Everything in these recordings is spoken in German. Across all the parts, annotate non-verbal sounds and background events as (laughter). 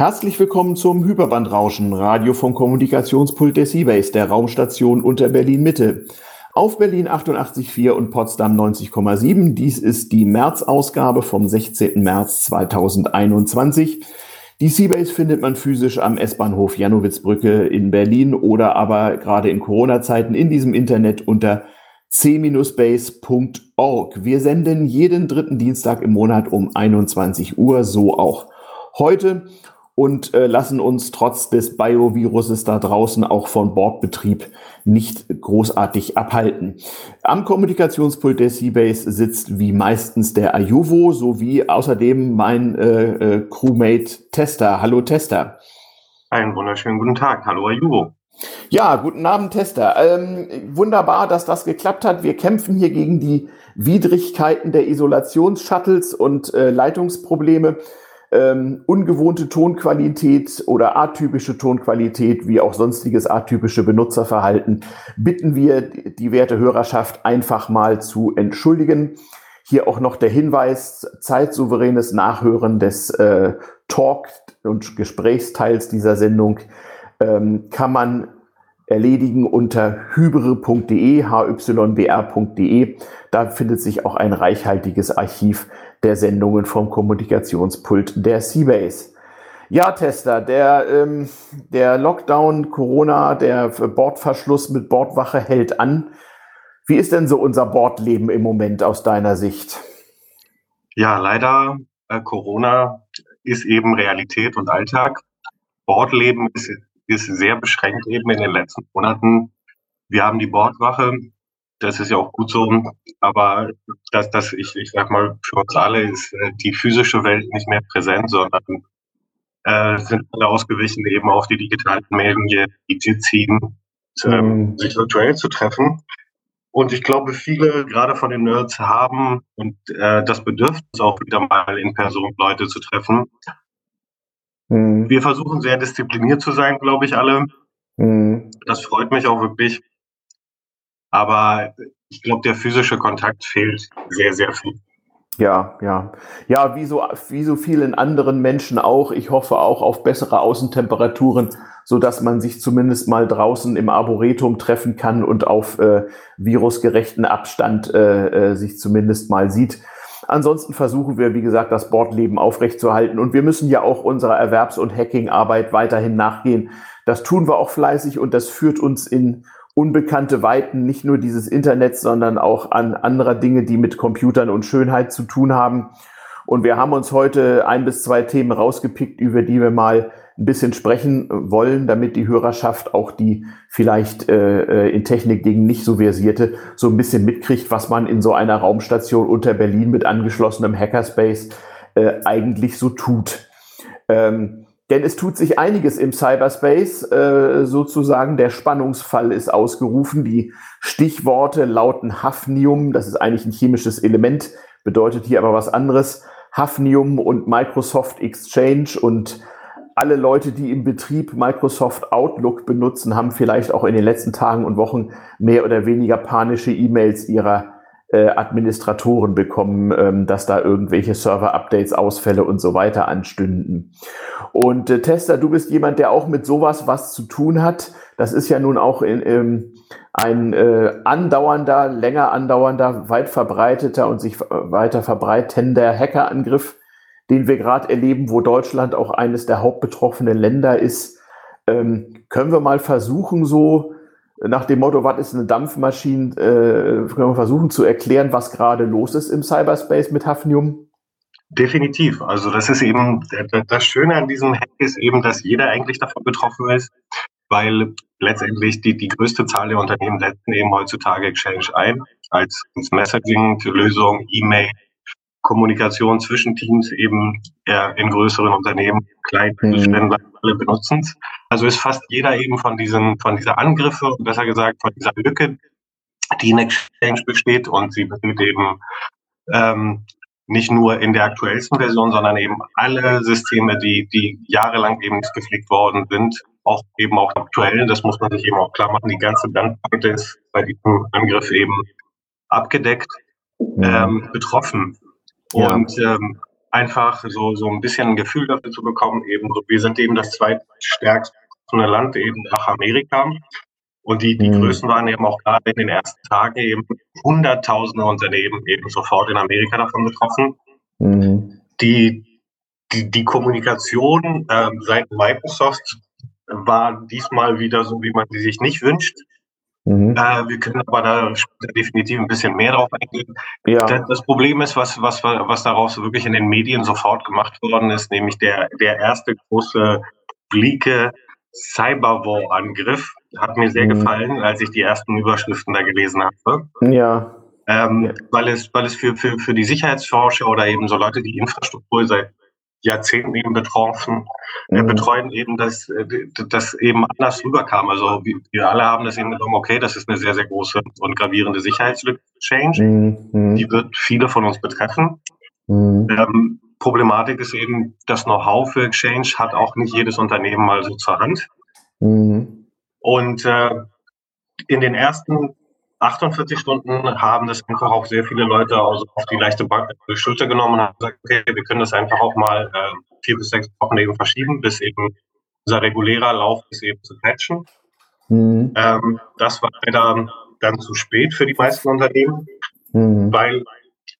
Herzlich willkommen zum Hyperbandrauschen, Radio vom Kommunikationspult der Seabase, der Raumstation unter Berlin Mitte. Auf Berlin 88,4 und Potsdam 90,7. Dies ist die März-Ausgabe vom 16. März 2021. Die Seabase findet man physisch am S-Bahnhof Janowitzbrücke in Berlin oder aber gerade in Corona-Zeiten in diesem Internet unter c-base.org. Wir senden jeden dritten Dienstag im Monat um 21 Uhr, so auch heute und äh, lassen uns trotz des Bioviruses da draußen auch von Bordbetrieb nicht großartig abhalten. Am Kommunikationspult der Seabase sitzt wie meistens der Ayuvo sowie außerdem mein äh, äh, Crewmate Tester. Hallo Tester. Einen wunderschönen guten Tag. Hallo Ayuvo. Ja, guten Abend, Tester. Ähm, wunderbar, dass das geklappt hat. Wir kämpfen hier gegen die Widrigkeiten der Isolationsshuttles und äh, Leitungsprobleme ähm, ungewohnte Tonqualität oder atypische Tonqualität wie auch sonstiges atypische Benutzerverhalten bitten wir die werte Hörerschaft einfach mal zu entschuldigen. Hier auch noch der Hinweis, zeitsouveränes Nachhören des äh, Talk- und Gesprächsteils dieser Sendung ähm, kann man erledigen unter hybre.de, hybr.de. Da findet sich auch ein reichhaltiges Archiv der Sendungen vom Kommunikationspult der Seabase. Ja, Tester, der, ähm, der Lockdown, Corona, der Bordverschluss mit Bordwache hält an. Wie ist denn so unser Bordleben im Moment aus deiner Sicht? Ja, leider, äh, Corona ist eben Realität und Alltag. Bordleben ist, ist sehr beschränkt eben in den letzten Monaten. Wir haben die Bordwache, das ist ja auch gut so. Aber dass das, ich, ich sag mal, für uns alle ist äh, die physische Welt nicht mehr präsent, sondern äh, sind alle ausgewichen eben auf die digitalen Medien, die ziehen, ähm, mhm. sich virtuell zu treffen. Und ich glaube, viele, gerade von den Nerds, haben und äh, das Bedürfnis auch wieder mal in Person Leute zu treffen. Mhm. Wir versuchen sehr diszipliniert zu sein, glaube ich, alle. Mhm. Das freut mich auch wirklich. Aber ich glaube, der physische Kontakt fehlt sehr, sehr viel. Ja, ja. Ja, wie so, wie so vielen anderen Menschen auch. Ich hoffe auch auf bessere Außentemperaturen, so dass man sich zumindest mal draußen im Arboretum treffen kann und auf äh, virusgerechten Abstand äh, äh, sich zumindest mal sieht. Ansonsten versuchen wir, wie gesagt, das Bordleben aufrechtzuerhalten. Und wir müssen ja auch unserer Erwerbs- und Hackingarbeit weiterhin nachgehen. Das tun wir auch fleißig und das führt uns in unbekannte Weiten nicht nur dieses Internets, sondern auch an anderer Dinge, die mit Computern und Schönheit zu tun haben. Und wir haben uns heute ein bis zwei Themen rausgepickt, über die wir mal ein bisschen sprechen wollen, damit die Hörerschaft auch die vielleicht äh, äh in Technik gegen nicht so versierte so ein bisschen mitkriegt, was man in so einer Raumstation unter Berlin mit angeschlossenem Hackerspace äh, eigentlich so tut. Ähm, denn es tut sich einiges im Cyberspace, äh, sozusagen. Der Spannungsfall ist ausgerufen. Die Stichworte lauten Hafnium, das ist eigentlich ein chemisches Element, bedeutet hier aber was anderes. Hafnium und Microsoft Exchange und alle Leute, die im Betrieb Microsoft Outlook benutzen, haben vielleicht auch in den letzten Tagen und Wochen mehr oder weniger panische E-Mails ihrer äh, Administratoren bekommen, ähm, dass da irgendwelche Server-Updates, Ausfälle und so weiter anstünden. Und äh, Tester, du bist jemand, der auch mit sowas was zu tun hat. Das ist ja nun auch in, ähm, ein äh, andauernder, länger andauernder, weit verbreiteter und sich weiter verbreitender Hackerangriff, den wir gerade erleben, wo Deutschland auch eines der hauptbetroffenen Länder ist. Ähm, können wir mal versuchen, so nach dem Motto, was ist eine Dampfmaschine, äh, können wir versuchen zu erklären, was gerade los ist im Cyberspace mit Hafnium? Definitiv. Also das ist eben, das Schöne an diesem Hack ist eben, dass jeder eigentlich davon betroffen ist, weil letztendlich die, die größte Zahl der Unternehmen setzen eben heutzutage Exchange ein als Messaging-Lösung, E-Mail, Kommunikation zwischen Teams eben eher in größeren Unternehmen, kleinen mhm. alle benutzen es. Also ist fast jeder eben von diesen, von dieser Angriffe, besser gesagt von dieser Lücke, die in Exchange besteht und sie besteht eben ähm, nicht nur in der aktuellsten Version, sondern eben alle Systeme, die, die jahrelang eben nicht gepflegt worden sind, auch eben auch aktuell, das muss man sich eben auch klar machen, die ganze Bandbreite ist bei diesem Angriff eben abgedeckt, mhm. ähm, betroffen. Und ähm, einfach so, so ein bisschen ein Gefühl dafür zu bekommen, eben so, wir sind eben das zweitstärkste Land eben nach Amerika. Und die, die mhm. Größen waren eben auch gerade in den ersten Tagen eben hunderttausende Unternehmen eben sofort in Amerika davon betroffen. Mhm. Die, die, die Kommunikation äh, seit Microsoft war diesmal wieder so, wie man sie sich nicht wünscht. Mhm. Äh, wir können aber da definitiv ein bisschen mehr drauf eingehen. Ja. Das Problem ist, was, was, was daraus wirklich in den Medien sofort gemacht worden ist, nämlich der, der erste große blinke Cyberwar-Angriff. Hat mir sehr mhm. gefallen, als ich die ersten Überschriften da gelesen habe. Ja. Ähm. Weil es, weil es für, für, für die Sicherheitsforscher oder eben so Leute, die Infrastruktur seit Jahrzehnten eben betroffen, äh, mhm. betreuen eben, dass äh, das eben anders rüberkam. Also wir alle haben das eben genommen, okay, das ist eine sehr, sehr große und gravierende Sicherheitslücke Change. Mhm. Die wird viele von uns betreffen. Mhm. Ähm, Problematik ist eben, das Know-how für Exchange hat auch nicht jedes Unternehmen mal so zur Hand. Mhm. Und äh, in den ersten 48 Stunden haben das einfach auch sehr viele Leute also auf die leichte Bank, die Schulter genommen und haben gesagt, okay, wir können das einfach auch mal äh, vier bis sechs Wochen eben verschieben, bis eben unser regulärer Lauf ist eben zu patchen. Mhm. Ähm, das war leider dann zu spät für die meisten Unternehmen, mhm. weil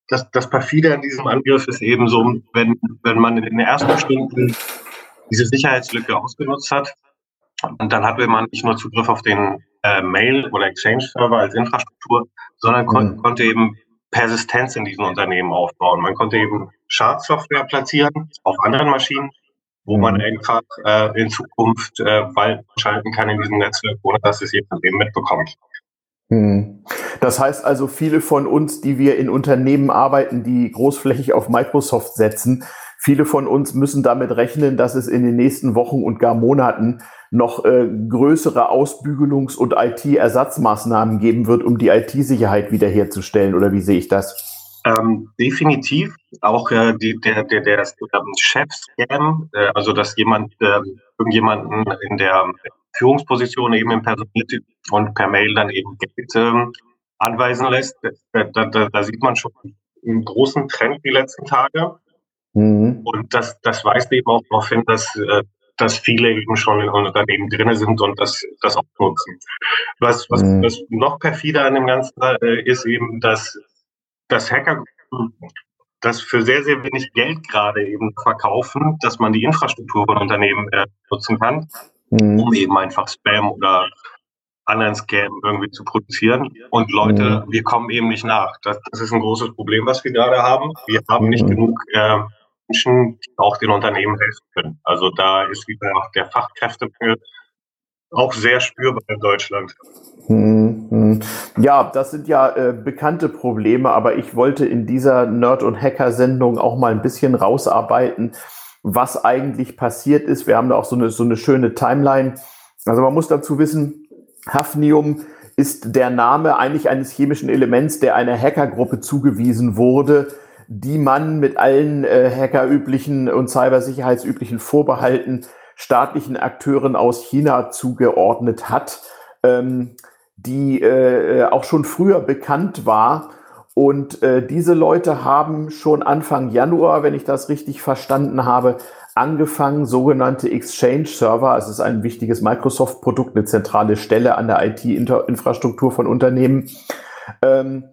das, das perfide an diesem Angriff ist eben so, wenn, wenn man in den ersten Stunden diese Sicherheitslücke ausgenutzt hat, und dann hatte man nicht nur Zugriff auf den äh, Mail- oder Exchange-Server als Infrastruktur, sondern kon mhm. konnte eben Persistenz in diesen Unternehmen aufbauen. Man konnte eben Schadsoftware platzieren auf anderen Maschinen, wo mhm. man einfach äh, in Zukunft äh, Wald schalten kann in diesem Netzwerk, ohne dass es jemand eben mitbekommt. Mhm. Das heißt also, viele von uns, die wir in Unternehmen arbeiten, die großflächig auf Microsoft setzen, viele von uns müssen damit rechnen, dass es in den nächsten Wochen und gar Monaten noch äh, größere Ausbügelungs- und IT-Ersatzmaßnahmen geben wird, um die IT-Sicherheit wiederherzustellen? Oder wie sehe ich das? Ähm, definitiv. Auch äh, die, der, der, der ähm, Chef-Scam, äh, also dass jemand äh, irgendjemanden in der Führungsposition eben im Personal und per Mail dann eben Geld ähm, anweisen lässt, da, da, da, sieht man schon einen großen Trend die letzten Tage. Mhm. Und das, das weist eben auch darauf hin, dass äh, dass viele eben schon in Unternehmen drin sind und das, das auch nutzen. Was, was, mhm. was noch perfider an dem Ganzen äh, ist eben, dass, dass Hacker das für sehr, sehr wenig Geld gerade eben verkaufen, dass man die Infrastruktur von Unternehmen äh, nutzen kann, mhm. um eben einfach Spam oder anderen Scam irgendwie zu produzieren. Und Leute, mhm. wir kommen eben nicht nach. Das, das, ist ein großes Problem, was wir gerade haben. Wir haben nicht mhm. genug äh, Menschen, die auch den Unternehmen helfen können. Also da ist wieder der Fachkräftemangel auch sehr spürbar in Deutschland. Hm, hm. Ja, das sind ja äh, bekannte Probleme, aber ich wollte in dieser Nerd- und Hacker-Sendung auch mal ein bisschen rausarbeiten, was eigentlich passiert ist. Wir haben da auch so eine, so eine schöne Timeline. Also man muss dazu wissen, Hafnium ist der Name eigentlich eines chemischen Elements, der einer Hackergruppe zugewiesen wurde, die man mit allen äh, hackerüblichen und cybersicherheitsüblichen Vorbehalten staatlichen Akteuren aus China zugeordnet hat, ähm, die äh, auch schon früher bekannt war. Und äh, diese Leute haben schon Anfang Januar, wenn ich das richtig verstanden habe, angefangen, sogenannte Exchange-Server, also es ist ein wichtiges Microsoft-Produkt, eine zentrale Stelle an der IT-Infrastruktur von Unternehmen, ähm,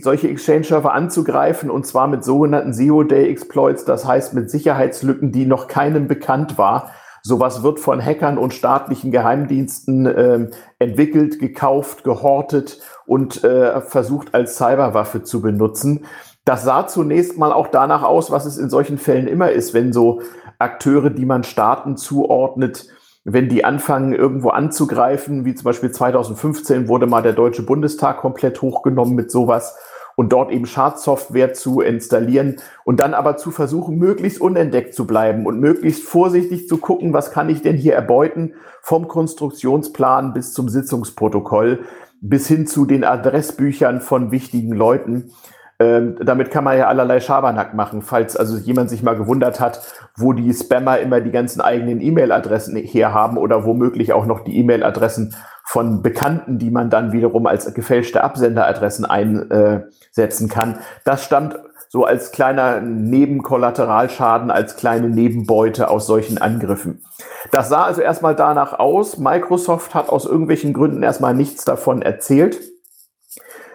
solche Exchange-Server anzugreifen und zwar mit sogenannten Zero-Day-Exploits, das heißt mit Sicherheitslücken, die noch keinem bekannt war. Sowas wird von Hackern und staatlichen Geheimdiensten äh, entwickelt, gekauft, gehortet und äh, versucht als Cyberwaffe zu benutzen. Das sah zunächst mal auch danach aus, was es in solchen Fällen immer ist, wenn so Akteure, die man Staaten zuordnet, wenn die anfangen, irgendwo anzugreifen, wie zum Beispiel 2015 wurde mal der Deutsche Bundestag komplett hochgenommen mit sowas und dort eben Schadsoftware zu installieren und dann aber zu versuchen, möglichst unentdeckt zu bleiben und möglichst vorsichtig zu gucken, was kann ich denn hier erbeuten, vom Konstruktionsplan bis zum Sitzungsprotokoll, bis hin zu den Adressbüchern von wichtigen Leuten. Ähm, damit kann man ja allerlei Schabernack machen, falls also jemand sich mal gewundert hat, wo die Spammer immer die ganzen eigenen E-Mail-Adressen herhaben oder womöglich auch noch die E-Mail-Adressen von Bekannten, die man dann wiederum als gefälschte Absenderadressen einsetzen kann. Das stammt so als kleiner Nebenkollateralschaden, als kleine Nebenbeute aus solchen Angriffen. Das sah also erstmal danach aus. Microsoft hat aus irgendwelchen Gründen erstmal nichts davon erzählt,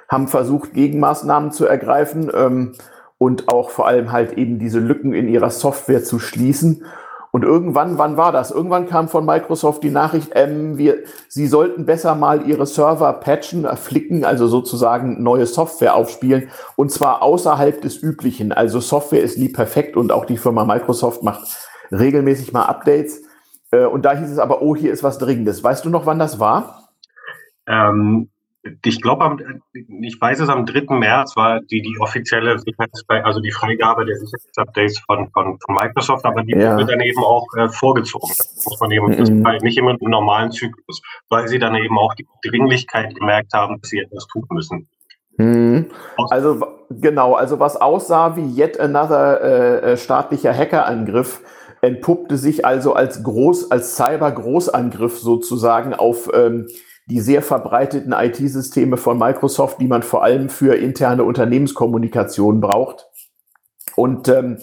haben versucht, Gegenmaßnahmen zu ergreifen ähm, und auch vor allem halt eben diese Lücken in ihrer Software zu schließen. Und irgendwann, wann war das? Irgendwann kam von Microsoft die Nachricht, ähm, wir, sie sollten besser mal ihre Server patchen, flicken, also sozusagen neue Software aufspielen. Und zwar außerhalb des Üblichen. Also Software ist nie perfekt und auch die Firma Microsoft macht regelmäßig mal Updates. Äh, und da hieß es aber, oh, hier ist was Dringendes. Weißt du noch, wann das war? Ähm, ich glaube, ich weiß es, am 3. März war die, die offizielle also die Freigabe der Sicherheitsupdates von, von, von Microsoft, aber die ja. wird dann eben auch äh, vorgezogen. Das muss man eben, mhm. das nicht immer im normalen Zyklus, weil sie dann eben auch die Dringlichkeit gemerkt haben, dass sie etwas tun müssen. Mhm. Also genau, also was aussah wie yet another äh, äh, staatlicher Hackerangriff, entpuppte sich also als groß, als Cyber-Großangriff sozusagen auf ähm, die sehr verbreiteten IT-Systeme von Microsoft, die man vor allem für interne Unternehmenskommunikation braucht. Und ähm,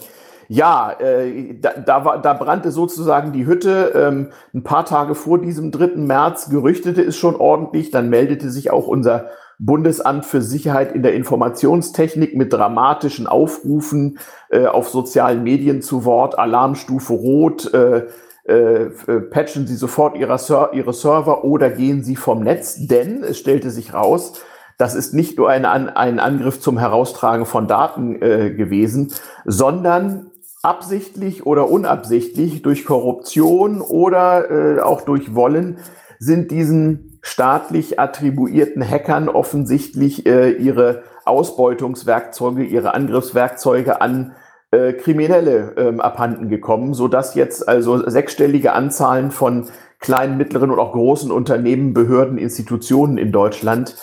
ja, äh, da, da, war, da brannte sozusagen die Hütte. Ähm, ein paar Tage vor diesem 3. März gerüchtete es schon ordentlich. Dann meldete sich auch unser Bundesamt für Sicherheit in der Informationstechnik mit dramatischen Aufrufen äh, auf sozialen Medien zu Wort. Alarmstufe Rot. Äh, äh, äh, patchen Sie sofort ihre, Ser ihre Server oder gehen Sie vom Netz, denn es stellte sich raus, das ist nicht nur ein, ein Angriff zum Heraustragen von Daten äh, gewesen, sondern absichtlich oder unabsichtlich durch Korruption oder äh, auch durch Wollen sind diesen staatlich attribuierten Hackern offensichtlich äh, ihre Ausbeutungswerkzeuge, ihre Angriffswerkzeuge an äh, Kriminelle ähm, abhanden gekommen, so dass jetzt also sechsstellige Anzahlen von kleinen, mittleren und auch großen Unternehmen, Behörden, Institutionen in Deutschland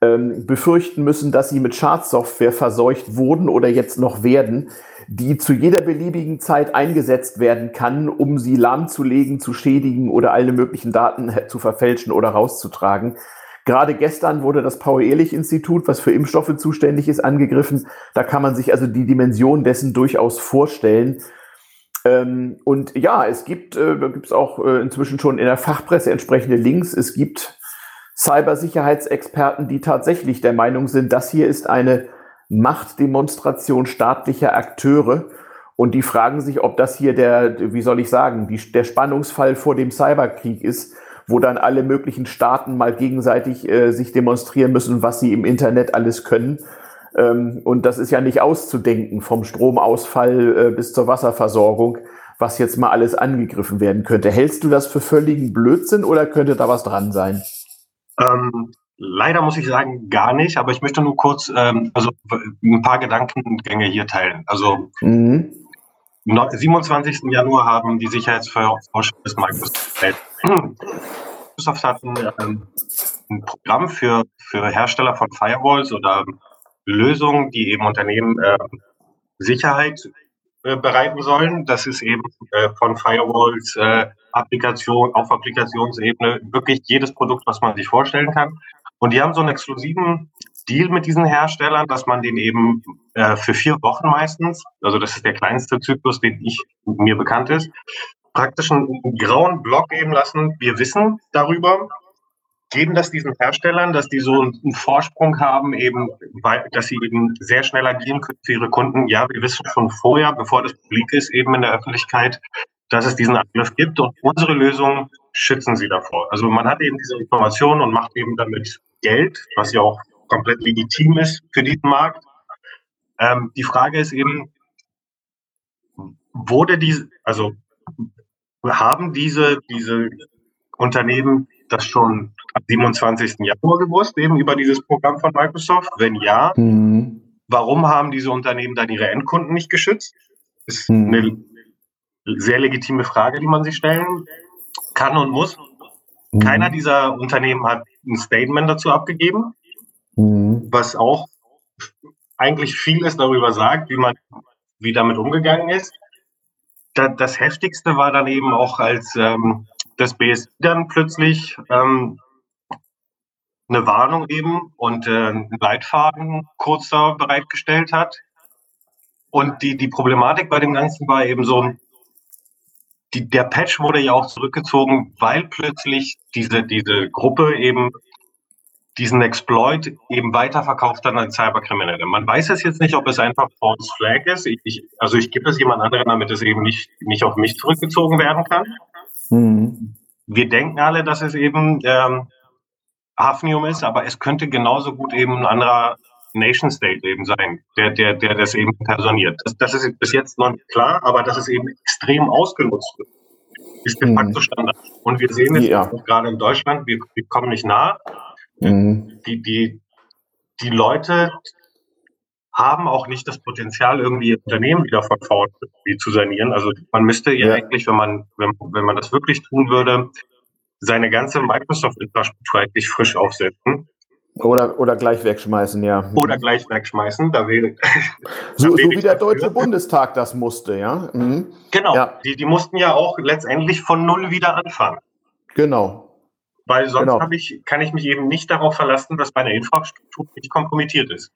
ähm, befürchten müssen, dass sie mit Schadsoftware verseucht wurden oder jetzt noch werden, die zu jeder beliebigen Zeit eingesetzt werden kann, um sie lahmzulegen, zu schädigen oder alle möglichen Daten zu verfälschen oder rauszutragen. Gerade gestern wurde das Paul-Ehrlich-Institut, was für Impfstoffe zuständig ist, angegriffen. Da kann man sich also die Dimension dessen durchaus vorstellen. Ähm, und ja, es gibt, äh, da gibt es auch äh, inzwischen schon in der Fachpresse entsprechende Links. Es gibt Cybersicherheitsexperten, die tatsächlich der Meinung sind, das hier ist eine Machtdemonstration staatlicher Akteure. Und die fragen sich, ob das hier der, wie soll ich sagen, die, der Spannungsfall vor dem Cyberkrieg ist, wo dann alle möglichen Staaten mal gegenseitig äh, sich demonstrieren müssen, was sie im Internet alles können. Ähm, und das ist ja nicht auszudenken, vom Stromausfall äh, bis zur Wasserversorgung, was jetzt mal alles angegriffen werden könnte. Hältst du das für völligen Blödsinn oder könnte da was dran sein? Ähm, leider muss ich sagen, gar nicht, aber ich möchte nur kurz ähm, also ein paar Gedankengänge hier teilen. Also mhm. 27. Januar haben die Sicherheitsforscher des Microsoft Microsoft hat ein, ähm, ein Programm für, für Hersteller von Firewalls oder Lösungen, die eben Unternehmen äh, Sicherheit äh, bereiten sollen. Das ist eben äh, von Firewalls, äh, Applikation, auf Applikationsebene, wirklich jedes Produkt, was man sich vorstellen kann. Und die haben so einen exklusiven Deal mit diesen Herstellern, dass man den eben äh, für vier Wochen meistens, also das ist der kleinste Zyklus, den ich mir bekannt ist, praktisch einen grauen Block eben lassen. Wir wissen darüber, geben das diesen Herstellern, dass die so einen Vorsprung haben, eben, weil, dass sie eben sehr schnell agieren können für ihre Kunden. Ja, wir wissen schon vorher, bevor das publik ist, eben in der Öffentlichkeit, dass es diesen Angriff gibt und unsere Lösungen schützen sie davor. Also man hat eben diese Informationen und macht eben damit Geld, was ja auch komplett legitim ist für diesen Markt. Ähm, die Frage ist eben, wurde diese, also haben diese, diese Unternehmen das schon am 27. Januar gewusst, eben über dieses Programm von Microsoft? Wenn ja, mhm. warum haben diese Unternehmen dann ihre Endkunden nicht geschützt? Das ist mhm. eine sehr legitime Frage, die man sich stellen kann und muss. Mhm. Keiner dieser Unternehmen hat ein Statement dazu abgegeben, mhm. was auch eigentlich vieles darüber sagt, wie man wie damit umgegangen ist da, das Heftigste war dann eben auch, als ähm, das BSI dann plötzlich ähm, eine Warnung eben und äh, einen Leitfaden kurz da bereitgestellt hat. und die, die Problematik bei dem Ganzen war eben so, die, der Patch wurde ja auch zurückgezogen, weil plötzlich diese, diese Gruppe eben diesen Exploit eben weiterverkauft hat an Cyberkriminelle. Man weiß es jetzt nicht, ob es einfach False Flag ist. Ich, ich, also ich gebe es jemand anderen, damit es eben nicht, nicht auf mich zurückgezogen werden kann. Mhm. Wir denken alle, dass es eben ähm, Hafnium ist, aber es könnte genauso gut eben ein anderer Nation State eben sein, der, der, der das eben personiert. Das, das ist bis jetzt noch nicht klar, aber dass es eben extrem ausgenutzt wird, ist de facto mhm. Standard. Und wir sehen es ja. gerade in Deutschland, wir, wir kommen nicht nah. Mhm. Die, die, die Leute haben auch nicht das Potenzial, irgendwie Unternehmen wieder von VW zu sanieren. Also man müsste ja, ja eigentlich, wenn man, wenn, wenn man das wirklich tun würde, seine ganze Microsoft-Infrastruktur eigentlich frisch aufsetzen. Oder, oder gleich wegschmeißen, ja. Oder gleich wegschmeißen, da wäre. (laughs) so, so wie der Deutsche Bundestag das musste, ja. Mhm. Genau, ja. Die, die mussten ja auch letztendlich von Null wieder anfangen. Genau. Weil sonst genau. ich, kann ich mich eben nicht darauf verlassen, dass meine Infrastruktur nicht kompromittiert ist.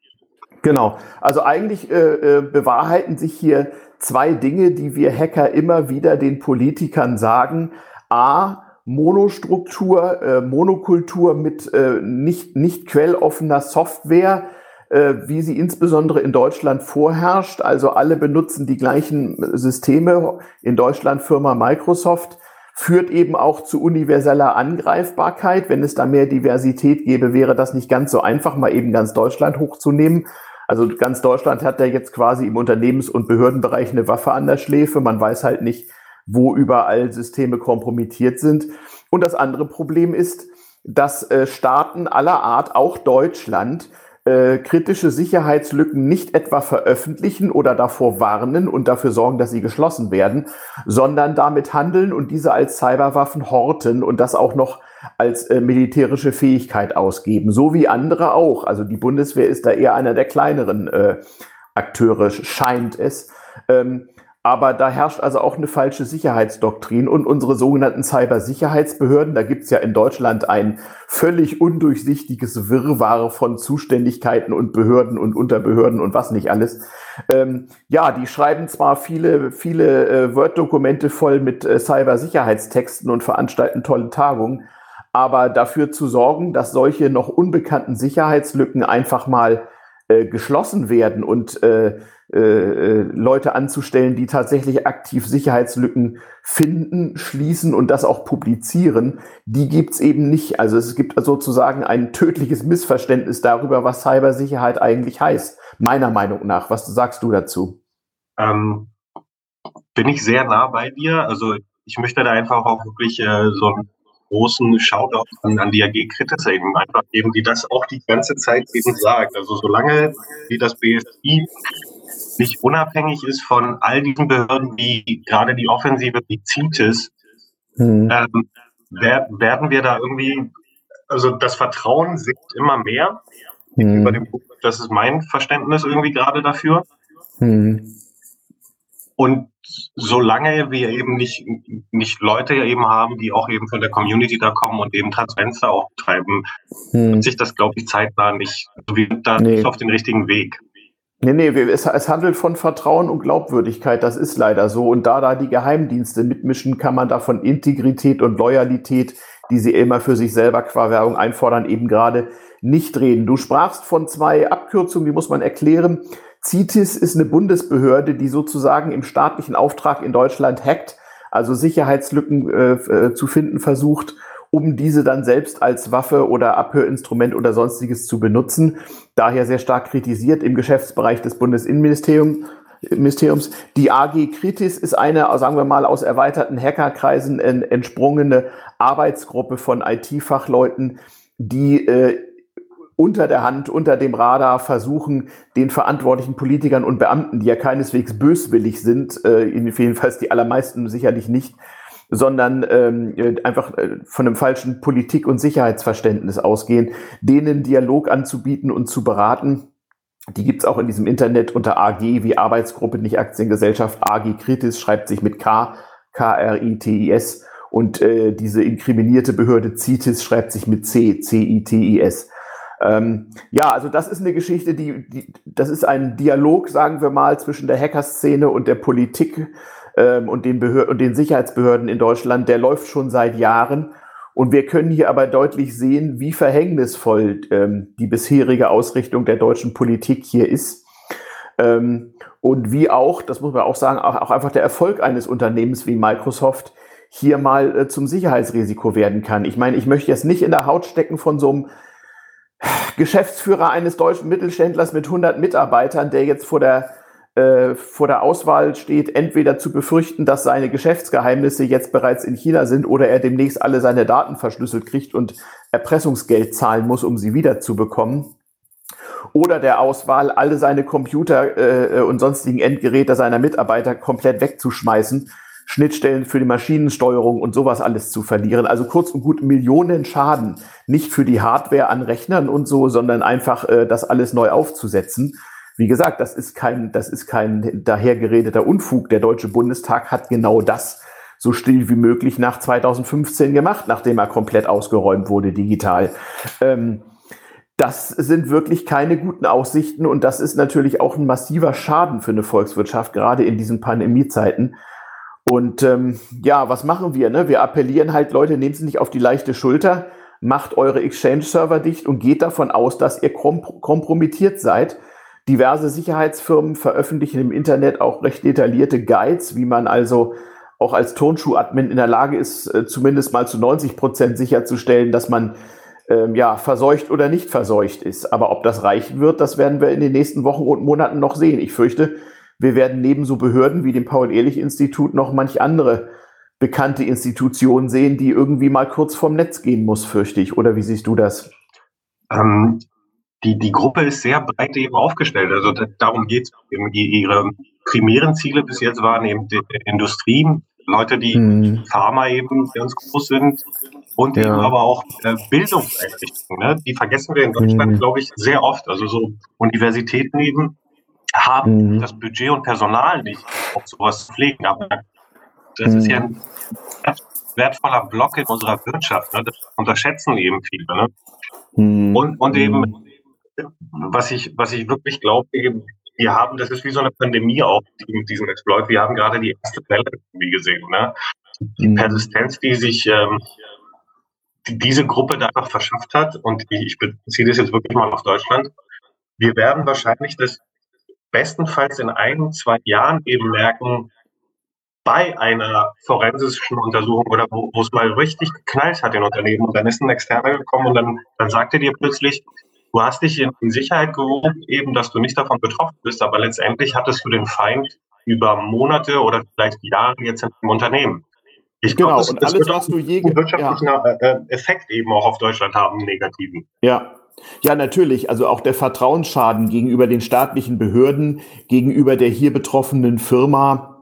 Genau. Also eigentlich äh, äh, bewahrheiten sich hier zwei Dinge, die wir Hacker immer wieder den Politikern sagen. A, Monostruktur, äh, Monokultur mit äh, nicht, nicht quelloffener Software, äh, wie sie insbesondere in Deutschland vorherrscht. Also alle benutzen die gleichen Systeme. In Deutschland Firma Microsoft führt eben auch zu universeller Angreifbarkeit. Wenn es da mehr Diversität gäbe, wäre das nicht ganz so einfach, mal eben ganz Deutschland hochzunehmen. Also ganz Deutschland hat ja jetzt quasi im Unternehmens- und Behördenbereich eine Waffe an der Schläfe. Man weiß halt nicht, wo überall Systeme kompromittiert sind. Und das andere Problem ist, dass äh, Staaten aller Art, auch Deutschland, äh, kritische Sicherheitslücken nicht etwa veröffentlichen oder davor warnen und dafür sorgen, dass sie geschlossen werden, sondern damit handeln und diese als Cyberwaffen horten und das auch noch als äh, militärische Fähigkeit ausgeben, so wie andere auch. Also die Bundeswehr ist da eher einer der kleineren äh, Akteure, scheint es. Ähm, aber da herrscht also auch eine falsche Sicherheitsdoktrin und unsere sogenannten Cybersicherheitsbehörden, da gibt's ja in Deutschland ein völlig undurchsichtiges Wirrwarr von Zuständigkeiten und Behörden und Unterbehörden und was nicht alles. Ähm, ja, die schreiben zwar viele, viele äh, Word-Dokumente voll mit äh, Cybersicherheitstexten und veranstalten tolle Tagungen, aber dafür zu sorgen, dass solche noch unbekannten Sicherheitslücken einfach mal äh, geschlossen werden und äh, äh, äh, Leute anzustellen, die tatsächlich aktiv Sicherheitslücken finden, schließen und das auch publizieren, die gibt's eben nicht. Also es gibt sozusagen ein tödliches Missverständnis darüber, was Cybersicherheit eigentlich heißt, meiner Meinung nach. Was sagst du dazu? Ähm, bin ich sehr nah bei dir. Also ich möchte da einfach auch wirklich äh, so einen großen Shoutout an, an die AG Kritis eben einfach geben, die das auch die ganze Zeit eben sagt. Also solange wie das BSI nicht unabhängig ist von all diesen Behörden, wie gerade die Offensive, wie CITES, mhm. ähm, werden wir da irgendwie, also das Vertrauen sinkt immer mehr. Mhm. Dem, das ist mein Verständnis irgendwie gerade dafür. Mhm. Und solange wir eben nicht, nicht Leute eben haben, die auch eben von der Community da kommen und eben Transparenz da auch treiben, hm. wird sich das, glaube ich, zeitnah nicht, also wir sind da nee. nicht auf den richtigen Weg. Nee, nee, es, es, handelt von Vertrauen und Glaubwürdigkeit, das ist leider so. Und da da die Geheimdienste mitmischen, kann man da von Integrität und Loyalität, die sie immer für sich selber qua Werbung einfordern, eben gerade nicht reden. Du sprachst von zwei Abkürzungen, die muss man erklären. CITES ist eine Bundesbehörde, die sozusagen im staatlichen Auftrag in Deutschland hackt, also Sicherheitslücken äh, äh zu finden versucht um diese dann selbst als Waffe oder Abhörinstrument oder sonstiges zu benutzen. Daher sehr stark kritisiert im Geschäftsbereich des Bundesinnenministeriums. Ministeriums. Die AG Kritis ist eine, sagen wir mal, aus erweiterten Hackerkreisen entsprungene Arbeitsgruppe von IT-Fachleuten, die äh, unter der Hand, unter dem Radar versuchen, den verantwortlichen Politikern und Beamten, die ja keineswegs böswillig sind, äh, jedenfalls die allermeisten sicherlich nicht, sondern ähm, äh, einfach äh, von einem falschen Politik- und Sicherheitsverständnis ausgehen, denen Dialog anzubieten und zu beraten. Die gibt's auch in diesem Internet unter AG wie Arbeitsgruppe, nicht Aktiengesellschaft. AG Kritis schreibt sich mit K, K-R-I-T-I-S. Und äh, diese inkriminierte Behörde CITES schreibt sich mit C, C-I-T-I-S. Ähm, ja, also das ist eine Geschichte, die, die, das ist ein Dialog, sagen wir mal, zwischen der Hackerszene und der Politik ähm, und, den und den Sicherheitsbehörden in Deutschland. Der läuft schon seit Jahren. Und wir können hier aber deutlich sehen, wie verhängnisvoll ähm, die bisherige Ausrichtung der deutschen Politik hier ist. Ähm, und wie auch, das muss man auch sagen, auch, auch einfach der Erfolg eines Unternehmens wie Microsoft hier mal äh, zum Sicherheitsrisiko werden kann. Ich meine, ich möchte jetzt nicht in der Haut stecken von so einem Geschäftsführer eines deutschen Mittelständlers mit 100 Mitarbeitern, der jetzt vor der, äh, vor der Auswahl steht, entweder zu befürchten, dass seine Geschäftsgeheimnisse jetzt bereits in China sind oder er demnächst alle seine Daten verschlüsselt kriegt und Erpressungsgeld zahlen muss, um sie wiederzubekommen. Oder der Auswahl, alle seine Computer äh, und sonstigen Endgeräte seiner Mitarbeiter komplett wegzuschmeißen Schnittstellen für die Maschinensteuerung und sowas alles zu verlieren. Also kurz und gut Millionen Schaden, nicht für die Hardware an Rechnern und so, sondern einfach äh, das alles neu aufzusetzen. Wie gesagt, das ist kein, das ist kein dahergeredeter Unfug. Der Deutsche Bundestag hat genau das so still wie möglich nach 2015 gemacht, nachdem er komplett ausgeräumt wurde digital. Ähm, das sind wirklich keine guten Aussichten und das ist natürlich auch ein massiver Schaden für eine Volkswirtschaft, gerade in diesen Pandemiezeiten. Und ähm, ja, was machen wir? Ne? Wir appellieren halt, Leute, nehmt es nicht auf die leichte Schulter, macht eure Exchange-Server dicht und geht davon aus, dass ihr kompromittiert seid. Diverse Sicherheitsfirmen veröffentlichen im Internet auch recht detaillierte Guides, wie man also auch als Turnschuh-Admin in der Lage ist, äh, zumindest mal zu 90 Prozent sicherzustellen, dass man ähm, ja verseucht oder nicht verseucht ist. Aber ob das reichen wird, das werden wir in den nächsten Wochen und Monaten noch sehen. Ich fürchte, wir werden neben so Behörden wie dem Paul-Ehrlich-Institut noch manch andere bekannte Institutionen sehen, die irgendwie mal kurz vorm Netz gehen muss, fürchte ich. Oder wie siehst du das? Ähm, die, die Gruppe ist sehr breit eben aufgestellt. Also darum geht es. Ihre primären Ziele bis jetzt waren eben die Industrie, Leute, die hm. Pharma eben ganz groß sind und ja. eben aber auch äh, Bildungseinrichtungen. Ne? Die vergessen wir in Deutschland, hm. glaube ich, sehr oft. Also so Universitäten eben, haben mhm. das Budget und Personal nicht, um sowas zu pflegen. Aber das mhm. ist ja ein wertvoller Block in unserer Wirtschaft. Ne? Das unterschätzen eben viele. Ne? Mhm. Und, und eben, mhm. Was ich, was ich wirklich glaube, wir haben, das ist wie so eine Pandemie auch mit diesem Exploit. Wir haben gerade die erste Welle wie gesehen. Ne? Die mhm. Persistenz, die sich ähm, die diese Gruppe da einfach verschafft hat, und ich beziehe das jetzt wirklich mal auf Deutschland, wir werden wahrscheinlich das bestenfalls in ein, zwei Jahren eben merken, bei einer forensischen Untersuchung oder wo, wo es mal richtig geknallt hat in Unternehmen und dann ist ein Externer gekommen und dann, dann sagte dir plötzlich, du hast dich in, Sicherheit gewogen, eben, dass du nicht davon betroffen bist, aber letztendlich hattest du den Feind über Monate oder vielleicht Jahre jetzt in einem Unternehmen. Ich genau, glaub, das, und das alles, was du je wirtschaftlichen ja. Äh, äh, Effekt eben auch auf Deutschland haben, negativen. Ja, ja, natürlich. Also auch der Vertrauensschaden gegenüber den staatlichen Behörden, gegenüber der hier betroffenen Firma,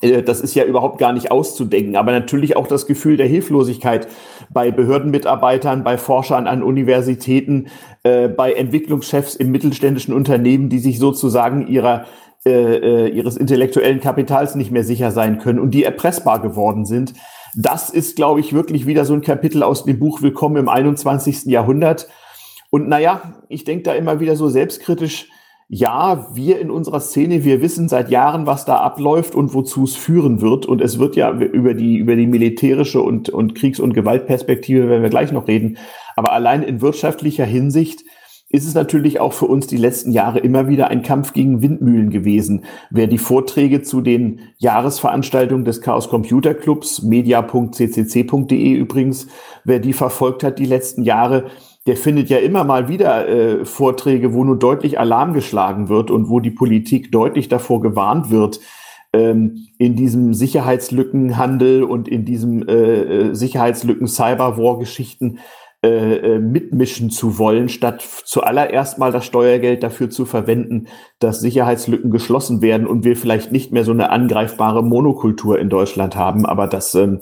äh, das ist ja überhaupt gar nicht auszudenken. Aber natürlich auch das Gefühl der Hilflosigkeit bei Behördenmitarbeitern, bei Forschern an Universitäten, äh, bei Entwicklungschefs im mittelständischen Unternehmen, die sich sozusagen ihrer äh, ihres intellektuellen Kapitals nicht mehr sicher sein können und die erpressbar geworden sind. Das ist, glaube ich, wirklich wieder so ein Kapitel aus dem Buch Willkommen im 21. Jahrhundert und naja, ich denke da immer wieder so selbstkritisch, ja, wir in unserer Szene, wir wissen seit Jahren, was da abläuft und wozu es führen wird. Und es wird ja über die, über die militärische und, und Kriegs- und Gewaltperspektive, werden wir gleich noch reden. Aber allein in wirtschaftlicher Hinsicht ist es natürlich auch für uns die letzten Jahre immer wieder ein Kampf gegen Windmühlen gewesen. Wer die Vorträge zu den Jahresveranstaltungen des Chaos Computer Clubs, media.ccc.de übrigens, wer die verfolgt hat die letzten Jahre, der findet ja immer mal wieder äh, Vorträge, wo nur deutlich Alarm geschlagen wird und wo die Politik deutlich davor gewarnt wird, ähm, in diesem Sicherheitslückenhandel und in diesem äh, äh Sicherheitslücken Cyberwar-Geschichten äh, äh, mitmischen zu wollen, statt zuallererst mal das Steuergeld dafür zu verwenden, dass Sicherheitslücken geschlossen werden und wir vielleicht nicht mehr so eine angreifbare Monokultur in Deutschland haben. Aber das ähm,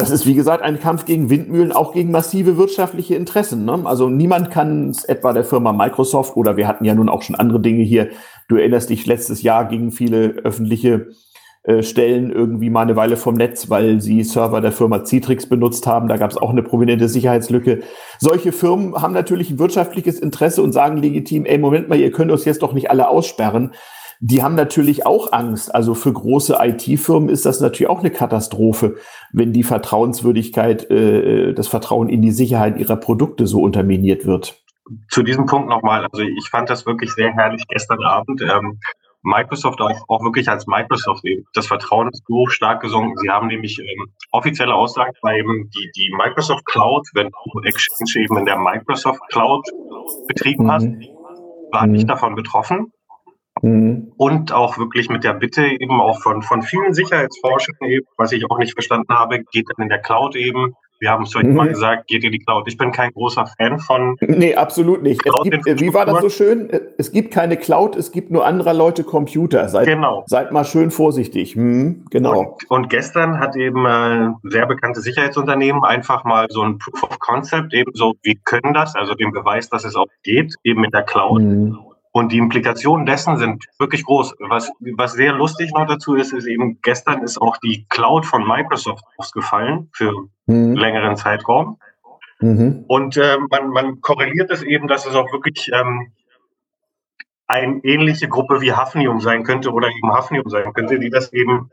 das ist, wie gesagt, ein Kampf gegen Windmühlen, auch gegen massive wirtschaftliche Interessen. Ne? Also niemand kann es etwa der Firma Microsoft oder wir hatten ja nun auch schon andere Dinge hier. Du erinnerst dich, letztes Jahr gingen viele öffentliche äh, stellen irgendwie mal eine Weile vom Netz, weil sie Server der Firma Citrix benutzt haben. Da gab es auch eine prominente Sicherheitslücke. Solche Firmen haben natürlich ein wirtschaftliches Interesse und sagen legitim, ey, Moment mal, ihr könnt uns jetzt doch nicht alle aussperren. Die haben natürlich auch Angst. Also für große IT-Firmen ist das natürlich auch eine Katastrophe, wenn die Vertrauenswürdigkeit, äh, das Vertrauen in die Sicherheit ihrer Produkte so unterminiert wird. Zu diesem Punkt nochmal, also ich fand das wirklich sehr herrlich gestern Abend. Ähm, Microsoft auch, auch wirklich als Microsoft. Das Vertrauen ist so stark gesunken. Sie haben nämlich ähm, offizielle Aussagen bei eben die, die Microsoft Cloud, wenn du Exchange eben in der Microsoft Cloud betrieben mhm. hast, war mhm. nicht davon betroffen. Mhm. Und auch wirklich mit der Bitte eben auch von, von vielen Sicherheitsforschern eben, was ich auch nicht verstanden habe, geht dann in der Cloud eben wir haben es euch mhm. mal gesagt, geht in die Cloud. Ich bin kein großer Fan von. Nee, absolut nicht. Gibt, wie war das so schön? Es gibt keine Cloud, es gibt nur anderer Leute Computer. Seid, genau. seid mal schön vorsichtig. Hm, genau. Und, und, gestern hat eben ein äh, sehr bekanntes Sicherheitsunternehmen einfach mal so ein Proof of Concept, eben so, wir können das, also den Beweis, dass es auch geht, eben mit der Cloud. Mhm und die Implikationen dessen sind wirklich groß. Was, was sehr lustig noch dazu ist, ist eben, gestern ist auch die Cloud von Microsoft ausgefallen für mhm. längeren Zeitraum. Mhm. Und äh, man, man korreliert es eben, dass es auch wirklich ähm, eine ähnliche Gruppe wie Hafnium sein könnte oder eben Hafnium sein könnte, die das eben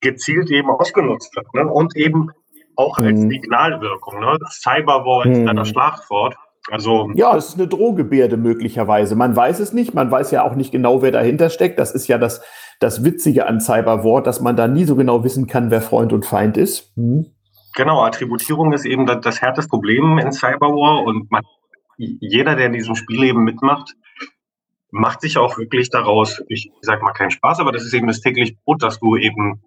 gezielt eben ausgenutzt hat. Ne? Und eben auch als mhm. Signalwirkung. Ne? Cyberwar ist mhm. dann das Schlagwort. Also ja, es ist eine Drohgebärde möglicherweise. Man weiß es nicht. Man weiß ja auch nicht genau, wer dahinter steckt. Das ist ja das, das Witzige an Cyberwar, dass man da nie so genau wissen kann, wer Freund und Feind ist. Hm. Genau, Attributierung ist eben das, das härteste Problem in Cyberwar und man, jeder, der in diesem Spiel eben mitmacht, macht sich auch wirklich daraus, ich sag mal keinen Spaß, aber das ist eben das tägliche Brot, dass du eben.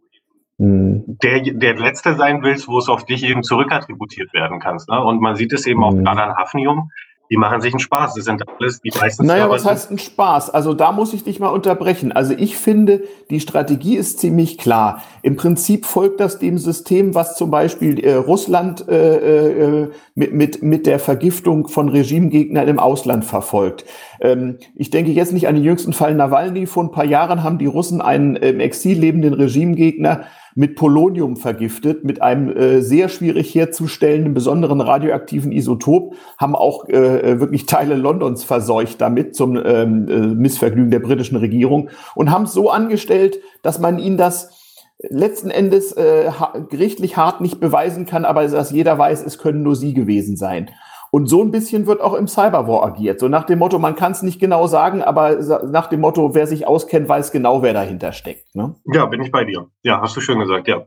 Der, der Letzte sein willst, wo es auf dich eben zurückattributiert werden kannst. Ne? Und man sieht es eben mhm. auch gerade an Hafnium, die machen sich einen Spaß. Das sind alles die meisten. Naja, was heißt ein Spaß? Also da muss ich dich mal unterbrechen. Also ich finde, die Strategie ist ziemlich klar. Im Prinzip folgt das dem System, was zum Beispiel äh, Russland äh, äh, mit, mit, mit der Vergiftung von Regimegegnern im Ausland verfolgt. Ähm, ich denke jetzt nicht an den jüngsten Fall Nawalny. Vor ein paar Jahren haben die Russen einen im Exil lebenden Regimegegner mit Polonium vergiftet, mit einem äh, sehr schwierig herzustellenden besonderen radioaktiven Isotop, haben auch äh, wirklich Teile Londons verseucht damit zum ähm, äh, Missvergnügen der britischen Regierung und haben es so angestellt, dass man ihnen das letzten Endes äh, gerichtlich hart nicht beweisen kann, aber dass jeder weiß, es können nur sie gewesen sein. Und so ein bisschen wird auch im Cyberwar agiert. So nach dem Motto, man kann es nicht genau sagen, aber nach dem Motto, wer sich auskennt, weiß genau, wer dahinter steckt. Ne? Ja, bin ich bei dir. Ja, hast du schön gesagt, ja.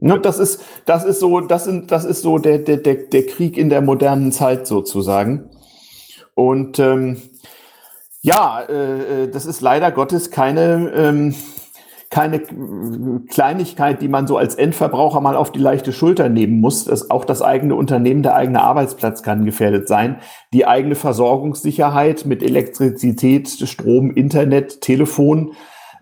Ne, das ist, das ist so, das sind, das ist so der, der, der, der Krieg in der modernen Zeit sozusagen. Und ähm, ja, äh, äh das ist leider Gottes keine ähm, keine Kleinigkeit, die man so als Endverbraucher mal auf die leichte Schulter nehmen muss. Das, auch das eigene Unternehmen, der eigene Arbeitsplatz kann gefährdet sein. Die eigene Versorgungssicherheit mit Elektrizität, Strom, Internet, Telefon.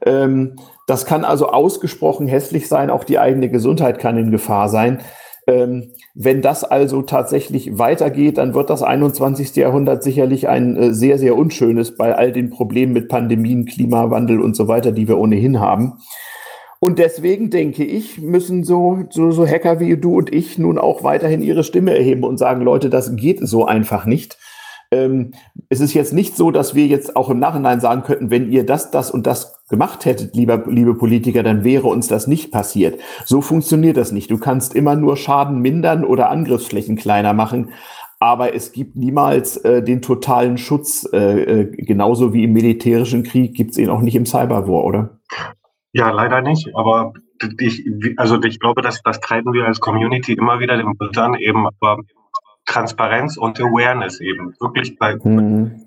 Ähm, das kann also ausgesprochen hässlich sein. Auch die eigene Gesundheit kann in Gefahr sein. Ähm, wenn das also tatsächlich weitergeht, dann wird das 21. Jahrhundert sicherlich ein äh, sehr, sehr unschönes bei all den Problemen mit Pandemien, Klimawandel und so weiter, die wir ohnehin haben. Und deswegen denke ich, müssen so, so, so Hacker wie du und ich nun auch weiterhin ihre Stimme erheben und sagen, Leute, das geht so einfach nicht. Ähm, es ist jetzt nicht so, dass wir jetzt auch im Nachhinein sagen könnten, wenn ihr das, das und das gemacht hättet, lieber, liebe Politiker, dann wäre uns das nicht passiert. So funktioniert das nicht. Du kannst immer nur Schaden mindern oder Angriffsflächen kleiner machen. Aber es gibt niemals äh, den totalen Schutz. Äh, äh, genauso wie im militärischen Krieg gibt es ihn auch nicht im Cyberwar, oder? Ja, leider nicht. Aber ich, also ich glaube, dass das treiben wir als Community immer wieder den Bild an, eben aber Transparenz und Awareness eben. Wirklich bei, mhm.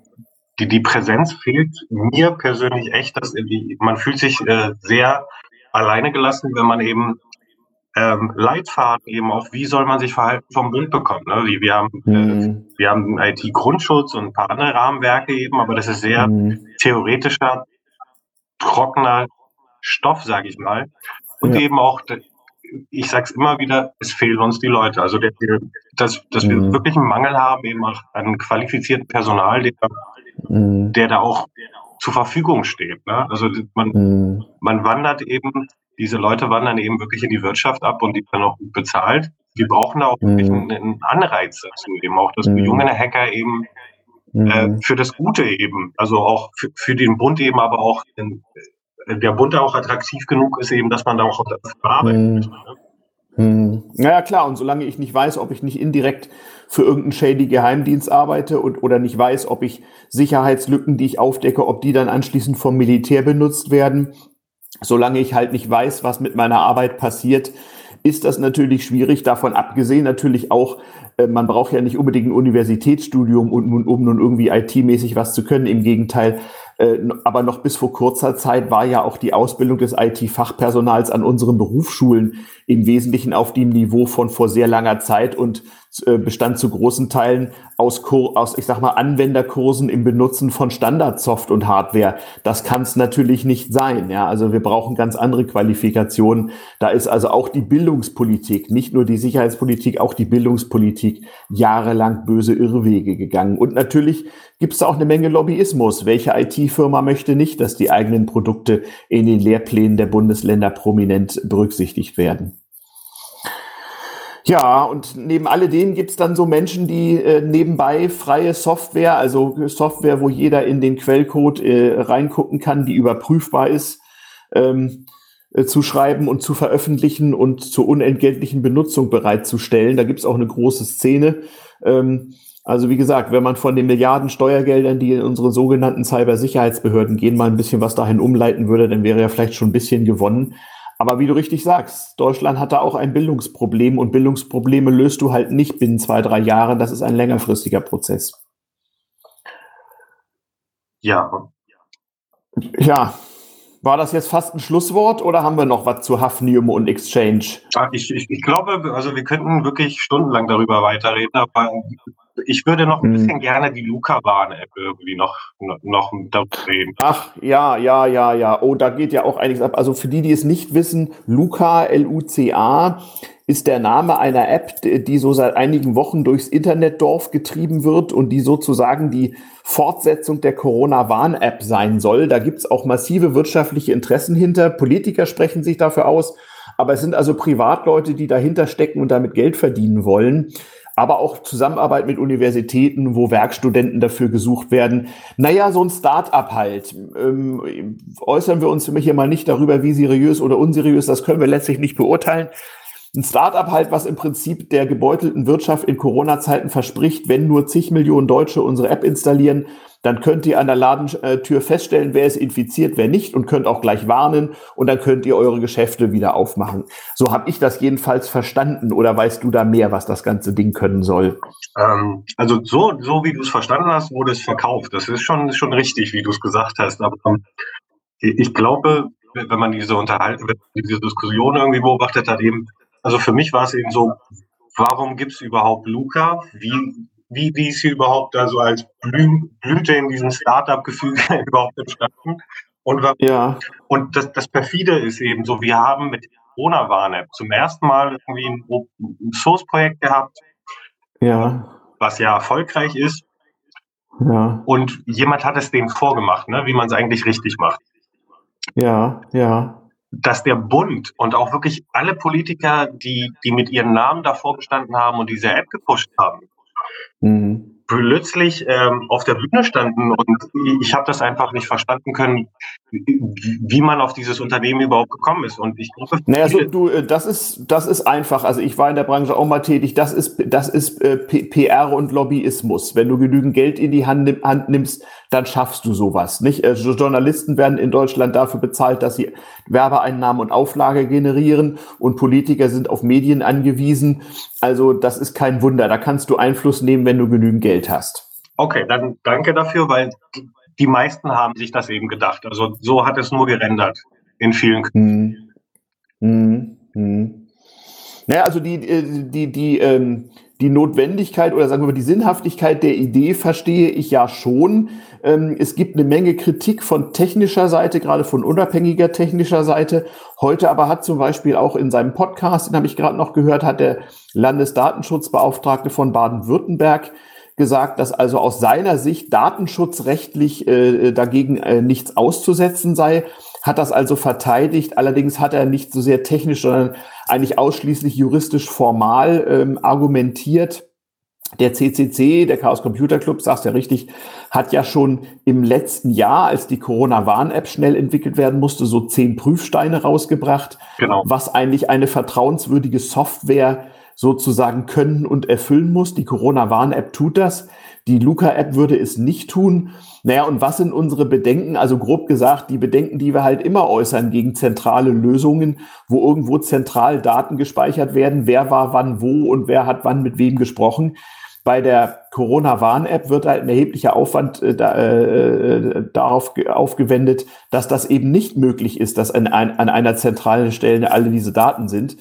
die, die Präsenz fehlt mir persönlich echt, dass man fühlt sich äh, sehr alleine gelassen, wenn man eben ähm, Leitfaden eben auch, wie soll man sich verhalten vom Bund bekommen. Ne? Wie, wir haben, äh, mhm. äh, wir haben IT-Grundschutz und ein paar andere Rahmenwerke eben, aber das ist sehr mhm. theoretischer, trockener Stoff, sage ich mal. Und ja. eben auch ich sage es immer wieder, es fehlen uns die Leute. Also, der, dass, dass mhm. wir wirklich einen Mangel haben eben auch an qualifiziertem Personal, der, mhm. der da auch zur Verfügung steht. Ne? Also man, mhm. man wandert eben diese Leute wandern eben wirklich in die Wirtschaft ab und die werden auch gut bezahlt. Wir brauchen da auch mhm. wirklich einen, einen Anreiz dazu, eben auch, dass mhm. junge Hacker eben äh, mhm. für das Gute eben, also auch für, für den Bund eben, aber auch in, der Bund auch attraktiv genug ist, eben, dass man da auch arbeiten mhm. Hm. Naja, klar, und solange ich nicht weiß, ob ich nicht indirekt für irgendeinen shady Geheimdienst arbeite und, oder nicht weiß, ob ich Sicherheitslücken, die ich aufdecke, ob die dann anschließend vom Militär benutzt werden, solange ich halt nicht weiß, was mit meiner Arbeit passiert, ist das natürlich schwierig. Davon abgesehen natürlich auch, äh, man braucht ja nicht unbedingt ein Universitätsstudium, um, um nun irgendwie IT-mäßig was zu können. Im Gegenteil, aber noch bis vor kurzer Zeit war ja auch die Ausbildung des IT-Fachpersonals an unseren Berufsschulen im Wesentlichen auf dem Niveau von vor sehr langer Zeit. Und äh, bestand zu großen Teilen aus, aus, ich sag mal, Anwenderkursen im Benutzen von Standardsoft und Hardware. Das kann es natürlich nicht sein. Ja, also wir brauchen ganz andere Qualifikationen. Da ist also auch die Bildungspolitik, nicht nur die Sicherheitspolitik, auch die Bildungspolitik jahrelang böse Irrwege gegangen. Und natürlich gibt es auch eine Menge Lobbyismus. Welche IT-Firma möchte nicht, dass die eigenen Produkte in den Lehrplänen der Bundesländer prominent berücksichtigt werden? Ja, und neben alledem gibt's dann so Menschen, die äh, nebenbei freie Software, also Software, wo jeder in den Quellcode äh, reingucken kann, die überprüfbar ist, ähm, äh, zu schreiben und zu veröffentlichen und zur unentgeltlichen Benutzung bereitzustellen. Da gibt's auch eine große Szene. Ähm, also wie gesagt, wenn man von den Milliarden Steuergeldern, die in unsere sogenannten Cybersicherheitsbehörden gehen, mal ein bisschen was dahin umleiten würde, dann wäre ja vielleicht schon ein bisschen gewonnen. Aber wie du richtig sagst, Deutschland hat da auch ein Bildungsproblem und Bildungsprobleme löst du halt nicht binnen zwei, drei Jahren. Das ist ein längerfristiger Prozess. Ja. Ja. War das jetzt fast ein Schlusswort oder haben wir noch was zu Hafnium und Exchange? Ich, ich, ich glaube, also wir könnten wirklich stundenlang darüber weiterreden, aber ich würde noch ein hm. bisschen gerne die Luca-Warn-App irgendwie noch, noch reden. Ach, ja, ja, ja, ja. Oh, da geht ja auch einiges ab. Also für die, die es nicht wissen, Luca, L-U-C-A, ist der Name einer App, die so seit einigen Wochen durchs Internetdorf getrieben wird und die sozusagen die Fortsetzung der Corona-Warn-App sein soll. Da gibt's auch massive wirtschaftliche Interessen hinter. Politiker sprechen sich dafür aus. Aber es sind also Privatleute, die dahinter stecken und damit Geld verdienen wollen aber auch Zusammenarbeit mit Universitäten, wo Werkstudenten dafür gesucht werden. Naja, so ein Start-up halt. Ähm, äußern wir uns hier mal nicht darüber, wie seriös oder unseriös, das können wir letztlich nicht beurteilen. Ein Start-up halt, was im Prinzip der gebeutelten Wirtschaft in Corona-Zeiten verspricht, wenn nur zig Millionen Deutsche unsere App installieren, dann könnt ihr an der Ladentür feststellen, wer ist infiziert, wer nicht und könnt auch gleich warnen und dann könnt ihr eure Geschäfte wieder aufmachen. So habe ich das jedenfalls verstanden oder weißt du da mehr, was das ganze Ding können soll? Ähm, also so, so wie du es verstanden hast, wurde es verkauft. Das ist schon, schon richtig, wie du es gesagt hast. Aber ähm, ich glaube, wenn man diese Unterhaltung, diese Diskussion irgendwie beobachtet hat, eben, also für mich war es eben so, warum gibt es überhaupt Luca? Wie, wie, wie ist sie überhaupt da so als Blü Blüte in diesem Startup-Gefühl (laughs) überhaupt entstanden? Und, ja. und das, das perfide ist eben so, wir haben mit Corona-Warn-App zum ersten Mal irgendwie ein, Source-Projekt gehabt, ja. was ja erfolgreich ist. Ja. Und jemand hat es denen vorgemacht, ne, wie man es eigentlich richtig macht. Ja, ja. Dass der Bund und auch wirklich alle Politiker, die, die mit ihren Namen davor gestanden haben und diese App gepusht haben, Mhm. Plötzlich ähm, auf der Bühne standen und ich habe das einfach nicht verstanden können, wie man auf dieses Unternehmen überhaupt gekommen ist. Und ich glaube, naja, so, du, äh, das ist das ist einfach. Also ich war in der Branche auch mal tätig. Das ist das ist äh, PR und Lobbyismus. Wenn du genügend Geld in die Hand, Hand nimmst, dann schaffst du sowas. Nicht? Äh, Journalisten werden in Deutschland dafür bezahlt, dass sie Werbeeinnahmen und Auflage generieren und Politiker sind auf Medien angewiesen. Also das ist kein Wunder. Da kannst du Einfluss nehmen, wenn du genügend Geld hast. Okay, dann danke dafür, weil die meisten haben sich das eben gedacht. Also so hat es nur gerendert in vielen. Hm. Hm. Hm. Naja, also die, äh, die, die, ähm, die Notwendigkeit oder sagen wir mal die Sinnhaftigkeit der Idee verstehe ich ja schon. Ähm, es gibt eine Menge Kritik von technischer Seite, gerade von unabhängiger technischer Seite. Heute aber hat zum Beispiel auch in seinem Podcast, den habe ich gerade noch gehört, hat der Landesdatenschutzbeauftragte von Baden-Württemberg gesagt, dass also aus seiner Sicht datenschutzrechtlich äh, dagegen äh, nichts auszusetzen sei. hat das also verteidigt. Allerdings hat er nicht so sehr technisch, sondern eigentlich ausschließlich juristisch formal ähm, argumentiert. Der CCC, der Chaos Computer Club, sagst ja richtig, hat ja schon im letzten Jahr, als die Corona-Warn-App schnell entwickelt werden musste, so zehn Prüfsteine rausgebracht, genau. was eigentlich eine vertrauenswürdige Software sozusagen können und erfüllen muss. Die Corona-Warn-App tut das. Die Luca-App würde es nicht tun. Naja, und was sind unsere Bedenken? Also grob gesagt, die Bedenken, die wir halt immer äußern gegen zentrale Lösungen, wo irgendwo zentral Daten gespeichert werden, wer war wann wo und wer hat wann mit wem gesprochen. Bei der Corona-Warn-App wird halt ein erheblicher Aufwand äh, da, äh, darauf aufgewendet, dass das eben nicht möglich ist, dass an, an einer zentralen Stelle alle diese Daten sind.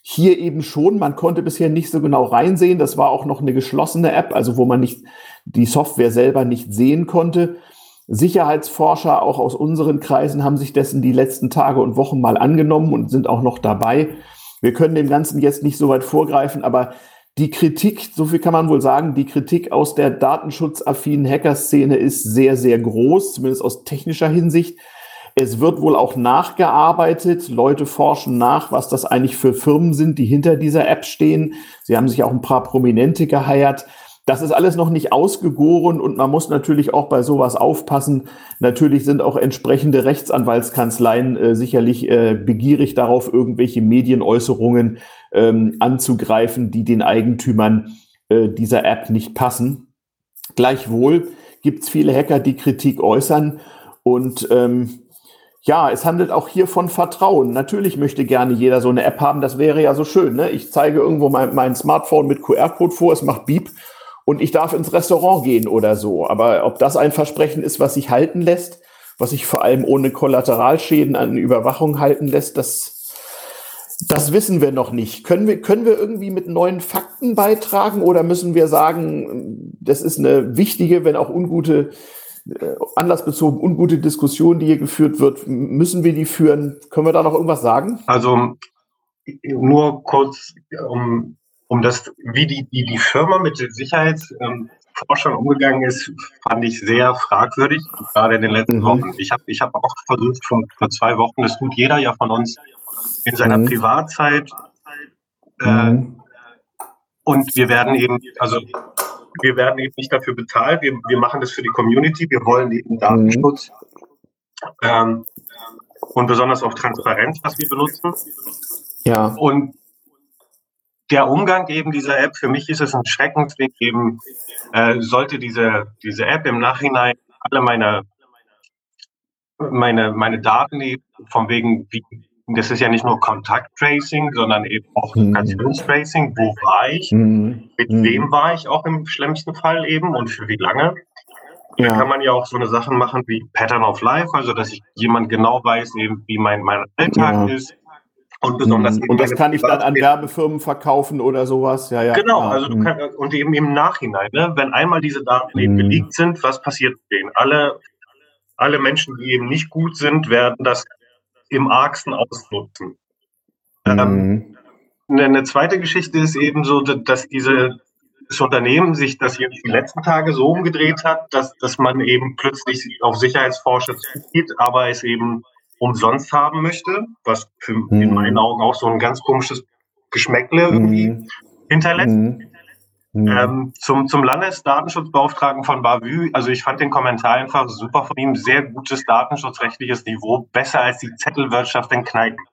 Hier eben schon, man konnte bisher nicht so genau reinsehen. Das war auch noch eine geschlossene App, also wo man nicht die Software selber nicht sehen konnte. Sicherheitsforscher auch aus unseren Kreisen haben sich dessen die letzten Tage und Wochen mal angenommen und sind auch noch dabei. Wir können dem Ganzen jetzt nicht so weit vorgreifen, aber die Kritik, so viel kann man wohl sagen, die Kritik aus der datenschutzaffinen Hackerszene ist sehr, sehr groß, zumindest aus technischer Hinsicht. Es wird wohl auch nachgearbeitet. Leute forschen nach, was das eigentlich für Firmen sind, die hinter dieser App stehen. Sie haben sich auch ein paar Prominente geheiert. Das ist alles noch nicht ausgegoren und man muss natürlich auch bei sowas aufpassen. Natürlich sind auch entsprechende Rechtsanwaltskanzleien äh, sicherlich äh, begierig darauf, irgendwelche Medienäußerungen ähm, anzugreifen, die den Eigentümern äh, dieser App nicht passen. Gleichwohl gibt es viele Hacker, die Kritik äußern und ähm, ja, es handelt auch hier von Vertrauen. Natürlich möchte gerne jeder so eine App haben. Das wäre ja so schön. Ne? Ich zeige irgendwo mein, mein Smartphone mit QR-Code vor, es macht Beep und ich darf ins Restaurant gehen oder so. Aber ob das ein Versprechen ist, was sich halten lässt, was sich vor allem ohne Kollateralschäden an Überwachung halten lässt, das, das wissen wir noch nicht. Können wir, können wir irgendwie mit neuen Fakten beitragen oder müssen wir sagen, das ist eine wichtige, wenn auch ungute äh, anlassbezogen ungute Diskussion, die hier geführt wird. Müssen wir die führen? Können wir da noch irgendwas sagen? Also nur kurz, um, um das, wie die, die, die Firma mit Sicherheitsforschern ähm, umgegangen ist, fand ich sehr fragwürdig, gerade in den letzten mhm. Wochen. Ich habe ich hab auch versucht, vor, vor zwei Wochen, das tut jeder ja von uns in seiner mhm. Privatzeit. Äh, mhm. Und wir werden eben, also wir werden eben nicht dafür bezahlt. Wir, wir machen das für die Community. Wir wollen eben Datenschutz mhm. ähm, und besonders auch Transparenz, was wir benutzen. Ja. Und der Umgang eben dieser App, für mich ist es ein Schreckensweg eben, äh, sollte diese, diese App im Nachhinein alle meine, meine, meine Daten, von wegen, wie, das ist ja nicht nur Kontakttracing, sondern eben auch mhm. Lokationstracing. Wo war ich? Mhm. Mit mhm. wem war ich auch im schlimmsten Fall eben und für wie lange? Ja. Da kann man ja auch so eine Sachen machen wie Pattern of Life, also dass ich jemand genau weiß, eben wie mein, mein Alltag ja. ist. Und besonders mhm. Und das kann ich dann an Werbefirmen verkaufen oder sowas. Ja, ja. Genau, also du mhm. kannst, und eben im Nachhinein, ne, wenn einmal diese Daten eben geleakt sind, was passiert mit denen? Alle, alle Menschen, die eben nicht gut sind, werden das im argsten ausnutzen. Mhm. Ähm, eine zweite Geschichte ist eben so, dass diese, das Unternehmen sich das jetzt die letzten Tage so umgedreht hat, dass, dass man eben plötzlich auf Sicherheitsforscher zuzieht, aber es eben umsonst haben möchte, was für, mhm. in meinen Augen auch so ein ganz komisches Geschmäckle irgendwie mhm. hinterlässt. Mhm. Mhm. Ähm, zum, zum Landesdatenschutzbeauftragten von Bavü, also ich fand den Kommentar einfach super von ihm, sehr gutes datenschutzrechtliches Niveau, besser als die Zettelwirtschaft in Kneipen.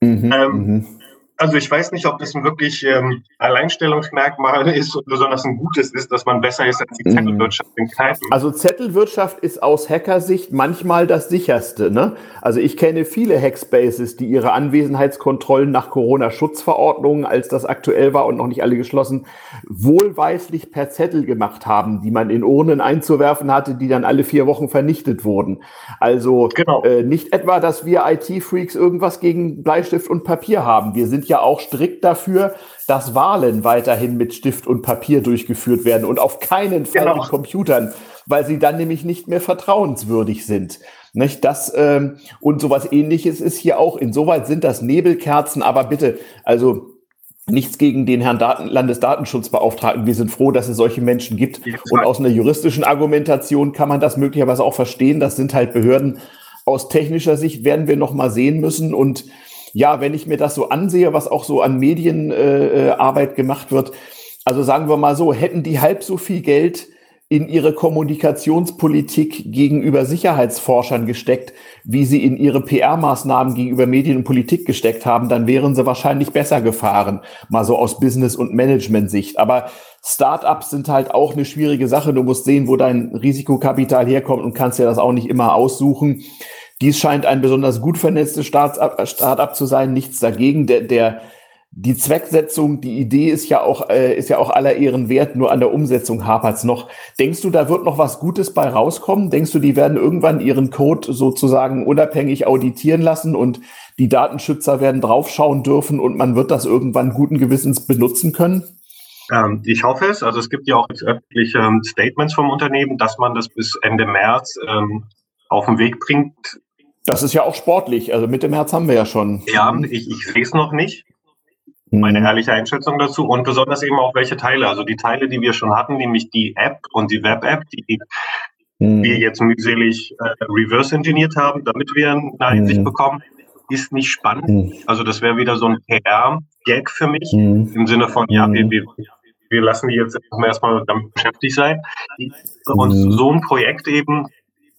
Mhm. Ähm, mhm also ich weiß nicht, ob das ein wirklich ähm, Alleinstellungsmerkmal ist und besonders ein gutes ist, dass man besser ist als die mhm. Zettelwirtschaft in Kneipen. Also Zettelwirtschaft ist aus Hackersicht manchmal das sicherste. Ne? Also ich kenne viele Hackspaces, die ihre Anwesenheitskontrollen nach Corona-Schutzverordnungen, als das aktuell war und noch nicht alle geschlossen, wohlweislich per Zettel gemacht haben, die man in Urnen einzuwerfen hatte, die dann alle vier Wochen vernichtet wurden. Also genau. äh, nicht etwa, dass wir IT-Freaks irgendwas gegen Bleistift und Papier haben. Wir sind sind ja auch strikt dafür, dass Wahlen weiterhin mit Stift und Papier durchgeführt werden und auf keinen Fall genau. mit Computern, weil sie dann nämlich nicht mehr vertrauenswürdig sind. Nicht? Das ähm, und sowas ähnliches ist hier auch. Insoweit sind das Nebelkerzen, aber bitte, also nichts gegen den Herrn Daten Landesdatenschutzbeauftragten. Wir sind froh, dass es solche Menschen gibt. Und aus einer juristischen Argumentation kann man das möglicherweise auch verstehen. Das sind halt Behörden, aus technischer Sicht werden wir noch mal sehen müssen. Und ja, wenn ich mir das so ansehe, was auch so an Medienarbeit äh, gemacht wird, also sagen wir mal so, hätten die halb so viel Geld in ihre Kommunikationspolitik gegenüber Sicherheitsforschern gesteckt, wie sie in ihre PR-Maßnahmen gegenüber Medien und Politik gesteckt haben, dann wären sie wahrscheinlich besser gefahren, mal so aus Business- und Management-Sicht. Aber Startups sind halt auch eine schwierige Sache. Du musst sehen, wo dein Risikokapital herkommt und kannst ja das auch nicht immer aussuchen. Dies scheint ein besonders gut vernetztes Startup zu sein, nichts dagegen. Der, der die Zwecksetzung, die Idee ist ja auch, äh, ist ja auch aller Ehren wert, nur an der Umsetzung hapert's noch. Denkst du, da wird noch was Gutes bei rauskommen? Denkst du, die werden irgendwann ihren Code sozusagen unabhängig auditieren lassen und die Datenschützer werden draufschauen dürfen und man wird das irgendwann guten Gewissens benutzen können? Ähm, ich hoffe es. Also es gibt ja auch öffentliche ähm, Statements vom Unternehmen, dass man das bis Ende März ähm, auf den Weg bringt. Das ist ja auch sportlich. Also Mitte März haben wir ja schon. Ja, ich, ich sehe es noch nicht meine mhm. ehrliche Einschätzung dazu und besonders eben auch welche Teile. Also die Teile, die wir schon hatten, nämlich die App und die Web-App, die mhm. wir jetzt mühselig äh, reverse engineert haben, damit wir eine Einsicht mhm. bekommen, ist nicht spannend. Mhm. Also das wäre wieder so ein PR-Gag für mich mhm. im Sinne von, ja, wir, wir, wir lassen die jetzt erstmal damit beschäftigt sein. Und so ein Projekt eben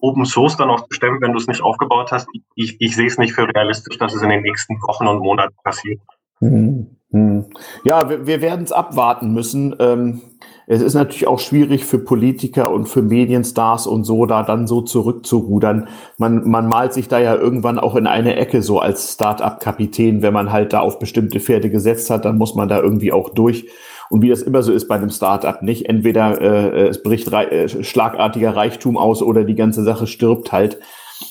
Open Source dann auch zu stemmen, wenn du es nicht aufgebaut hast, ich, ich sehe es nicht für realistisch, dass es in den nächsten Wochen und Monaten passiert. Mhm. Mhm. Ja, wir, wir werden es abwarten müssen. Ähm, es ist natürlich auch schwierig für Politiker und für Medienstars und so, da dann so zurückzurudern. Man, man malt sich da ja irgendwann auch in eine Ecke so als Start-up-Kapitän. Wenn man halt da auf bestimmte Pferde gesetzt hat, dann muss man da irgendwie auch durch. Und wie das immer so ist bei einem Start-up, nicht? Entweder äh, es bricht äh, schlagartiger Reichtum aus oder die ganze Sache stirbt halt.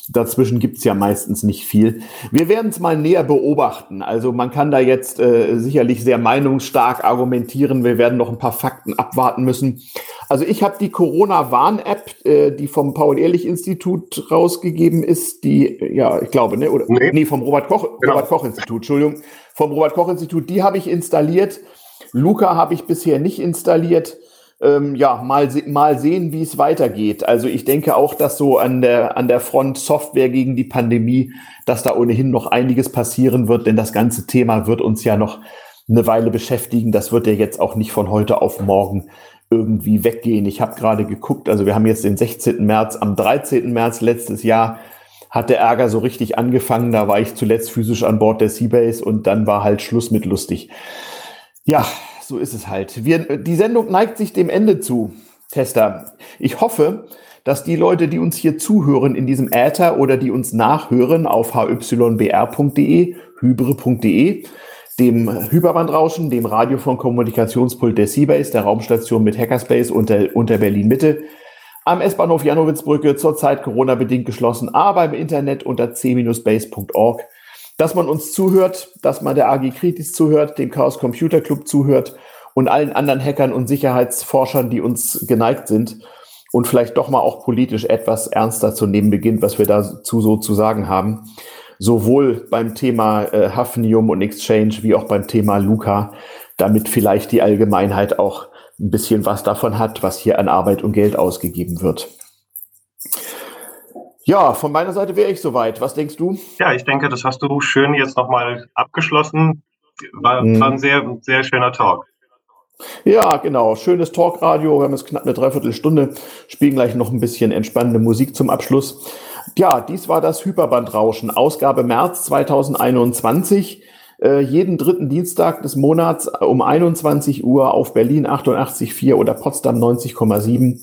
Dazwischen gibt's ja meistens nicht viel. Wir werden es mal näher beobachten. Also man kann da jetzt äh, sicherlich sehr meinungsstark argumentieren. Wir werden noch ein paar Fakten abwarten müssen. Also ich habe die Corona-Warn-App, äh, die vom Paul-Ehrlich-Institut rausgegeben ist, die, ja, ich glaube, ne? Oder, nee, nee vom Robert-Koch-Institut, genau. Robert Koch Entschuldigung. Vom Robert-Koch-Institut, die habe ich installiert. Luca habe ich bisher nicht installiert ähm, ja, mal, mal sehen, wie es weitergeht. Also ich denke auch, dass so an der, an der Front Software gegen die Pandemie, dass da ohnehin noch einiges passieren wird, denn das ganze Thema wird uns ja noch eine Weile beschäftigen. Das wird ja jetzt auch nicht von heute auf morgen irgendwie weggehen. Ich habe gerade geguckt, also wir haben jetzt den 16. März, am 13. März letztes Jahr hat der Ärger so richtig angefangen. Da war ich zuletzt physisch an Bord der Seabase und dann war halt Schluss mit lustig. Ja, so ist es halt. Wir, die Sendung neigt sich dem Ende zu, Tester. Ich hoffe, dass die Leute, die uns hier zuhören in diesem Äther oder die uns nachhören auf hybr.de, hybre.de, dem Hyperbandrauschen, dem Radio von Kommunikationspult der Seabase, der Raumstation mit Hackerspace unter, unter Berlin Mitte, am S-Bahnhof Janowitzbrücke, zurzeit Corona-bedingt geschlossen, aber im Internet unter c-base.org dass man uns zuhört, dass man der AG Kritis zuhört, dem Chaos Computer Club zuhört und allen anderen Hackern und Sicherheitsforschern, die uns geneigt sind und vielleicht doch mal auch politisch etwas ernster zu nehmen beginnt, was wir dazu so zu sagen haben. Sowohl beim Thema äh, Hafnium und Exchange wie auch beim Thema Luca, damit vielleicht die Allgemeinheit auch ein bisschen was davon hat, was hier an Arbeit und Geld ausgegeben wird. Ja, von meiner Seite wäre ich soweit. Was denkst du? Ja, ich denke, das hast du schön jetzt nochmal abgeschlossen. War, hm. war ein sehr, sehr schöner Talk. Ja, genau. Schönes Talkradio. Wir haben jetzt knapp eine Dreiviertelstunde. Spielen gleich noch ein bisschen entspannende Musik zum Abschluss. Ja, dies war das Hyperbandrauschen, Ausgabe März 2021 äh, jeden dritten Dienstag des Monats um 21 Uhr auf Berlin 88,4 oder Potsdam 90,7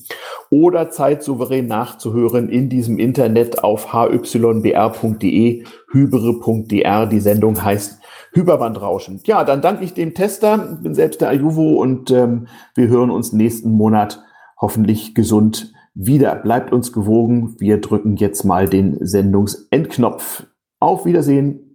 oder zeitsouverän nachzuhören in diesem Internet auf hybr.de, hybere.dr. Die Sendung heißt Hyperbandrauschen. Ja, dann danke ich dem Tester, bin selbst der Ajuvo und ähm, wir hören uns nächsten Monat hoffentlich gesund wieder. Bleibt uns gewogen. Wir drücken jetzt mal den Sendungsendknopf. Auf Wiedersehen.